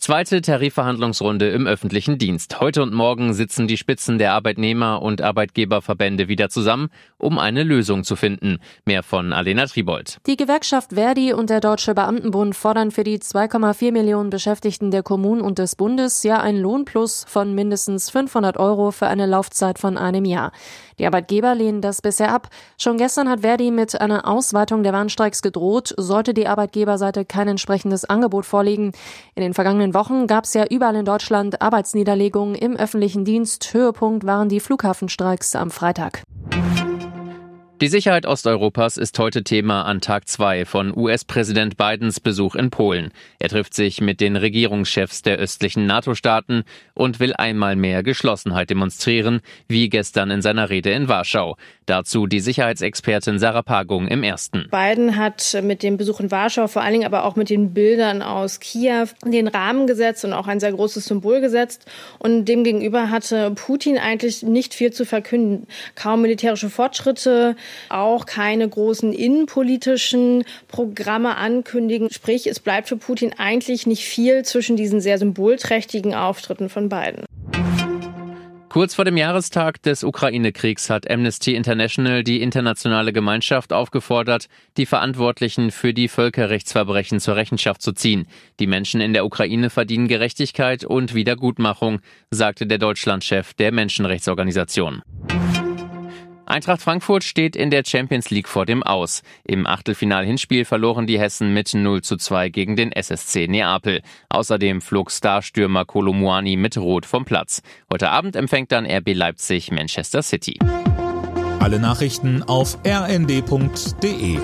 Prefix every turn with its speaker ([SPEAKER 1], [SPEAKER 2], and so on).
[SPEAKER 1] Zweite Tarifverhandlungsrunde im öffentlichen Dienst. Heute und morgen sitzen die Spitzen der Arbeitnehmer- und Arbeitgeberverbände wieder zusammen, um eine Lösung zu finden. Mehr von Alena Tribold.
[SPEAKER 2] Die Gewerkschaft Verdi und der Deutsche Beamtenbund fordern für die 2,4 Millionen Beschäftigten der Kommunen und des Bundes ja ein Lohnplus von mindestens 500 Euro für eine Laufzeit von einem Jahr. Die Arbeitgeber lehnen das bisher ab. Schon gestern hat Verdi mit einer Ausweitung der Warnstreiks gedroht, sollte die Arbeitgeberseite kein entsprechendes Angebot vorlegen. In den vergangenen Wochen gab es ja überall in Deutschland Arbeitsniederlegungen im öffentlichen Dienst. Höhepunkt waren die Flughafenstreiks am Freitag.
[SPEAKER 1] Die Sicherheit Osteuropas ist heute Thema an Tag zwei von US-Präsident Bidens Besuch in Polen. Er trifft sich mit den Regierungschefs der östlichen NATO-Staaten und will einmal mehr Geschlossenheit demonstrieren, wie gestern in seiner Rede in Warschau. Dazu die Sicherheitsexpertin Sarah Pagung im ersten.
[SPEAKER 3] Biden hat mit dem Besuch in Warschau, vor allen Dingen aber auch mit den Bildern aus Kiew, den Rahmen gesetzt und auch ein sehr großes Symbol gesetzt. Und demgegenüber hatte Putin eigentlich nicht viel zu verkünden. Kaum militärische Fortschritte, auch keine großen innenpolitischen Programme ankündigen. Sprich, es bleibt für Putin eigentlich nicht viel zwischen diesen sehr symbolträchtigen Auftritten von beiden.
[SPEAKER 1] Kurz vor dem Jahrestag des Ukraine-Kriegs hat Amnesty International die internationale Gemeinschaft aufgefordert, die Verantwortlichen für die Völkerrechtsverbrechen zur Rechenschaft zu ziehen. Die Menschen in der Ukraine verdienen Gerechtigkeit und Wiedergutmachung, sagte der Deutschlandchef der Menschenrechtsorganisation. Eintracht Frankfurt steht in der Champions League vor dem Aus. Im Achtelfinal-Hinspiel verloren die Hessen mit 0 zu 2 gegen den SSC Neapel. Außerdem flog Starstürmer Kolomuani mit Rot vom Platz. Heute Abend empfängt dann RB Leipzig Manchester City.
[SPEAKER 4] Alle Nachrichten auf rnd.de